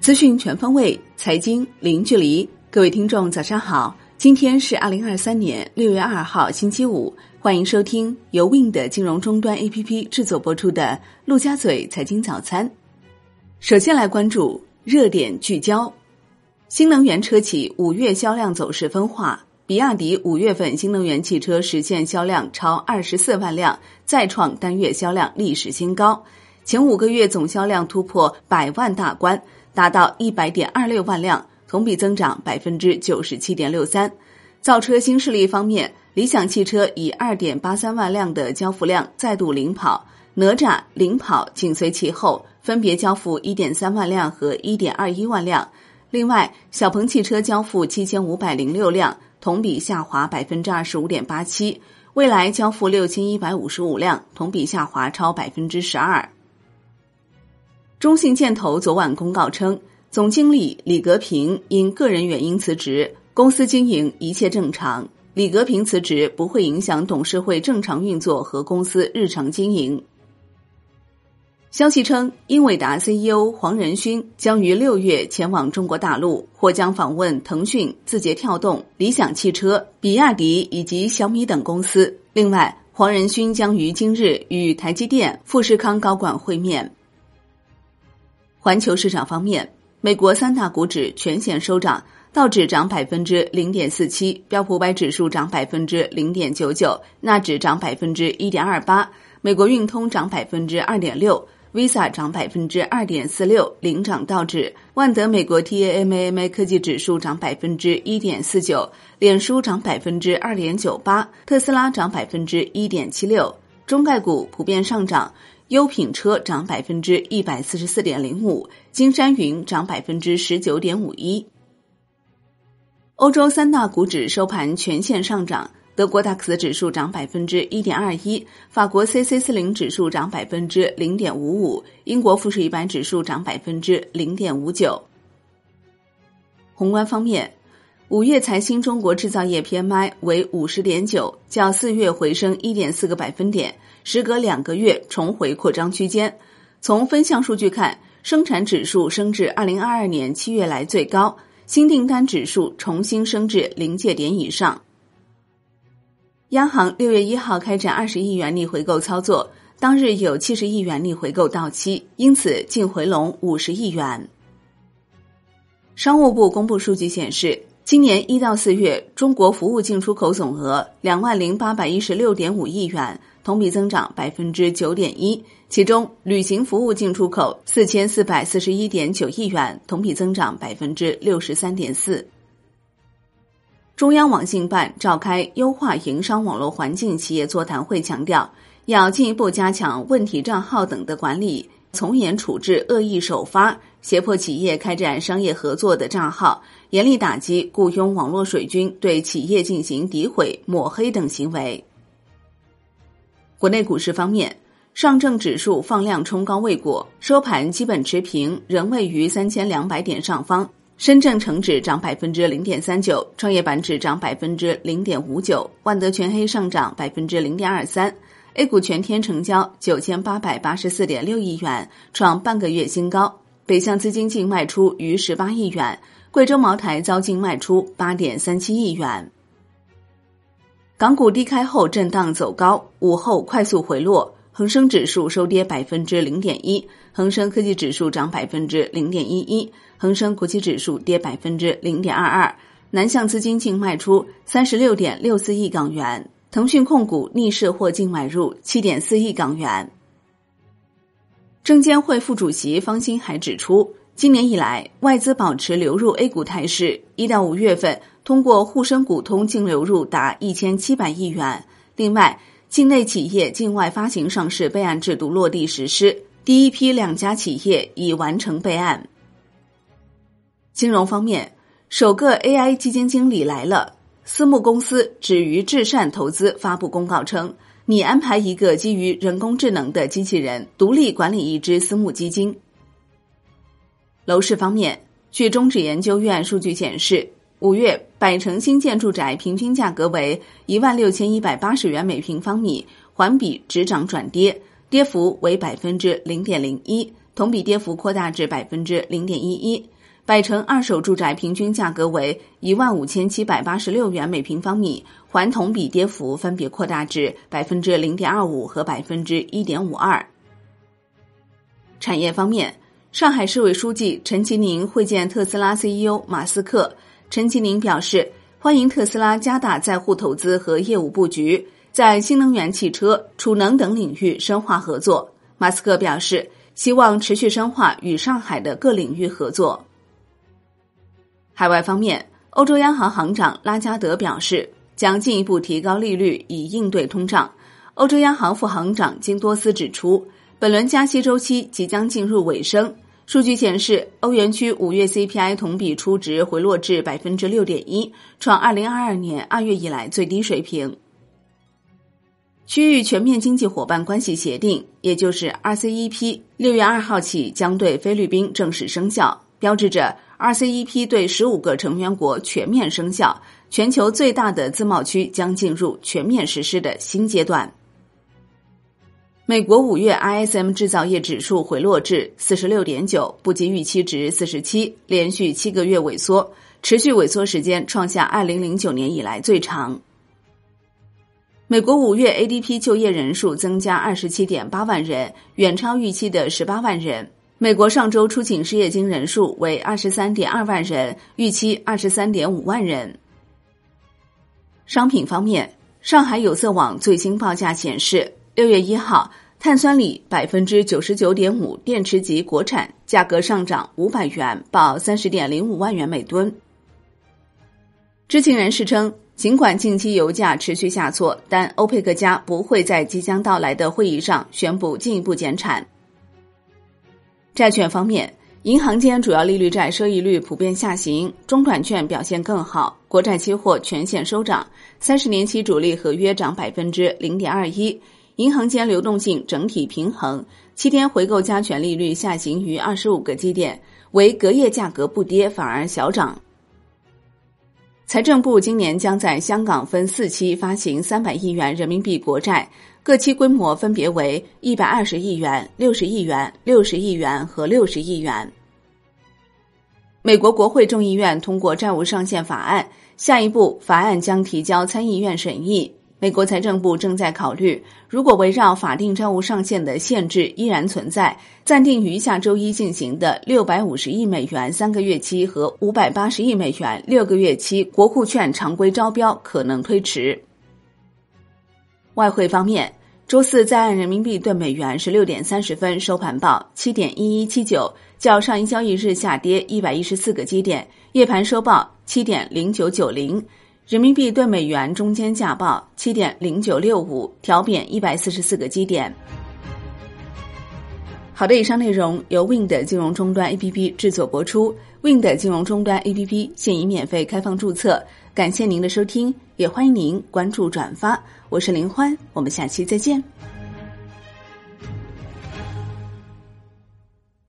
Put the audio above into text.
资讯全方位，财经零距离。各位听众，早上好！今天是二零二三年六月二号，星期五。欢迎收听由 Win 的金融终端 APP 制作播出的《陆家嘴财经早餐》。首先来关注热点聚焦：新能源车企五月销量走势分化。比亚迪五月份新能源汽车实现销量超二十四万辆，再创单月销量历史新高。前五个月总销量突破百万大关。达到一百点二六万辆，同比增长百分之九十七点六三。造车新势力方面，理想汽车以二点八三万辆的交付量再度领跑，哪吒领跑紧随其后，分别交付一点三万辆和一点二一万辆。另外，小鹏汽车交付七千五百零六辆，同比下滑百分之二十五点八七。蔚来交付六千一百五十五辆，同比下滑超百分之十二。中信建投昨晚公告称，总经理李格平因个人原因辞职，公司经营一切正常。李格平辞职不会影响董事会正常运作和公司日常经营。消息称，英伟达 CEO 黄仁勋将于六月前往中国大陆，或将访问腾讯、字节跳动、理想汽车、比亚迪以及小米等公司。另外，黄仁勋将于今日与台积电、富士康高管会面。环球市场方面，美国三大股指全线收涨，道指涨百分之零点四七，标普五百指数涨百分之零点九九，纳指涨百分之一点二八，美国运通涨百分之二点六，Visa 涨百分之二点四六，领涨道指。万德美国 TAMAMA 科技指数涨百分之一点四九，脸书涨百分之二点九八，特斯拉涨百分之一点七六，中概股普遍上涨。优品车涨百分之一百四十四点零五，金山云涨百分之十九点五一。欧洲三大股指收盘全线上涨，德国 DAX 指数涨百分之一点二一，法国 c c 四零指数涨百分之零点五五，英国富时一百指数涨百分之零点五九。宏观方面，五月财新中国制造业 PMI 为五十点九，较四月回升一点四个百分点。时隔两个月重回扩张区间。从分项数据看，生产指数升至二零二二年七月来最高，新订单指数重新升至临界点以上。央行六月一号开展二十亿元逆回购操作，当日有七十亿元逆回购到期，因此净回笼五十亿元。商务部公布数据显示，今年一到四月，中国服务进出口总额两万零八百一十六点五亿元。同比增长百分之九点一，其中旅行服务进出口四千四百四十一点九亿元，同比增长百分之六十三点四。中央网信办召开优化营商网络环境企业座谈会，强调要进一步加强问题账号等的管理，从严处置恶意首发、胁迫企业开展商业合作的账号，严厉打击雇佣网络水军对企业进行诋毁、抹黑等行为。国内股市方面，上证指数放量冲高未果，收盘基本持平，仍位于三千两百点上方。深证成指涨百分之零点三九，创业板指涨百分之零点五九，万德全黑上涨百分之零点二三。A 股全天成交九千八百八十四点六亿元，创半个月新高。北向资金净卖出逾十八亿元，贵州茅台遭净卖出八点三七亿元。港股低开后震荡走高，午后快速回落，恒生指数收跌百分之零点一，恒生科技指数涨百分之零点一一，恒生国际指数跌百分之零点二二。南向资金净卖出三十六点六四亿港元，腾讯控股逆势获净买入七点四亿港元。证监会副主席方星海指出，今年以来外资保持流入 A 股态势，一到五月份。通过沪深股通净流入达一千七百亿元。另外，境内企业境外发行上市备案制度落地实施，第一批两家企业已完成备案。金融方面，首个 AI 基金经理来了。私募公司止于至善投资发布公告称，拟安排一个基于人工智能的机器人独立管理一支私募基金。楼市方面，据中指研究院数据显示。五月，百城新建住宅平均价格为一万六千一百八十元每平方米，环比只涨转跌，跌幅为百分之零点零一，同比跌幅扩大至百分之零点一一。百城二手住宅平均价格为一万五千七百八十六元每平方米，环同比跌幅分别扩大至百分之零点二五和百分之一点五二。产业方面，上海市委书记陈其宁会见特斯拉 CEO 马斯克。陈其宁表示，欢迎特斯拉加大在沪投资和业务布局，在新能源汽车、储能等领域深化合作。马斯克表示，希望持续深化与上海的各领域合作。海外方面，欧洲央行行长拉加德表示，将进一步提高利率以应对通胀。欧洲央行副行长金多斯指出，本轮加息周期即将进入尾声。数据显示，欧元区五月 CPI 同比初值回落至百分之六点一，创二零二二年二月以来最低水平。区域全面经济伙伴关系协定，也就是 RCEP，六月二号起将对菲律宾正式生效，标志着。RCEP 对十五个成员国全面生效，全球最大的自贸区将进入全面实施的新阶段。美国五月 ISM 制造业指数回落至四十六点九，不及预期值四十七，连续七个月萎缩，持续萎缩时间创下二零零九年以来最长。美国五月 ADP 就业人数增加二十七点八万人，远超预期的十八万人。美国上周出请失业金人数为二十三点二万人，预期二十三点五万人。商品方面，上海有色网最新报价显示，六月一号碳酸锂百分之九十九点五电池级国产价格上涨五百元，报三十点零五万元每吨。知情人士称，尽管近期油价持续下挫，但欧佩克家不会在即将到来的会议上宣布进一步减产。债券方面，银行间主要利率债收益率普遍下行，中短券表现更好，国债期货全线收涨，三十年期主力合约涨百分之零点二一，银行间流动性整体平衡，七天回购加权利率下行于二十五个基点，为隔夜价格不跌反而小涨。财政部今年将在香港分四期发行三百亿元人民币国债。各期规模分别为一百二十亿元、六十亿元、六十亿元和六十亿元。美国国会众议院通过债务上限法案，下一步法案将提交参议院审议。美国财政部正在考虑，如果围绕法定债务上限的限制依然存在，暂定于下周一进行的六百五十亿美元三个月期和五百八十亿美元六个月期国库券常规招标可能推迟。外汇方面，周四在岸人民币兑美元十六点三十分收盘报七点一一七九，较上一交易日下跌一百一十四个基点。夜盘收报七点零九九零，人民币对美元中间价报七点零九六五，调贬一百四十四个基点。好的，以上内容由 Wind 金融终端 APP 制作播出。Wind 金融终端 APP 现已免费开放注册，感谢您的收听，也欢迎您关注转发。我是林欢，我们下期再见。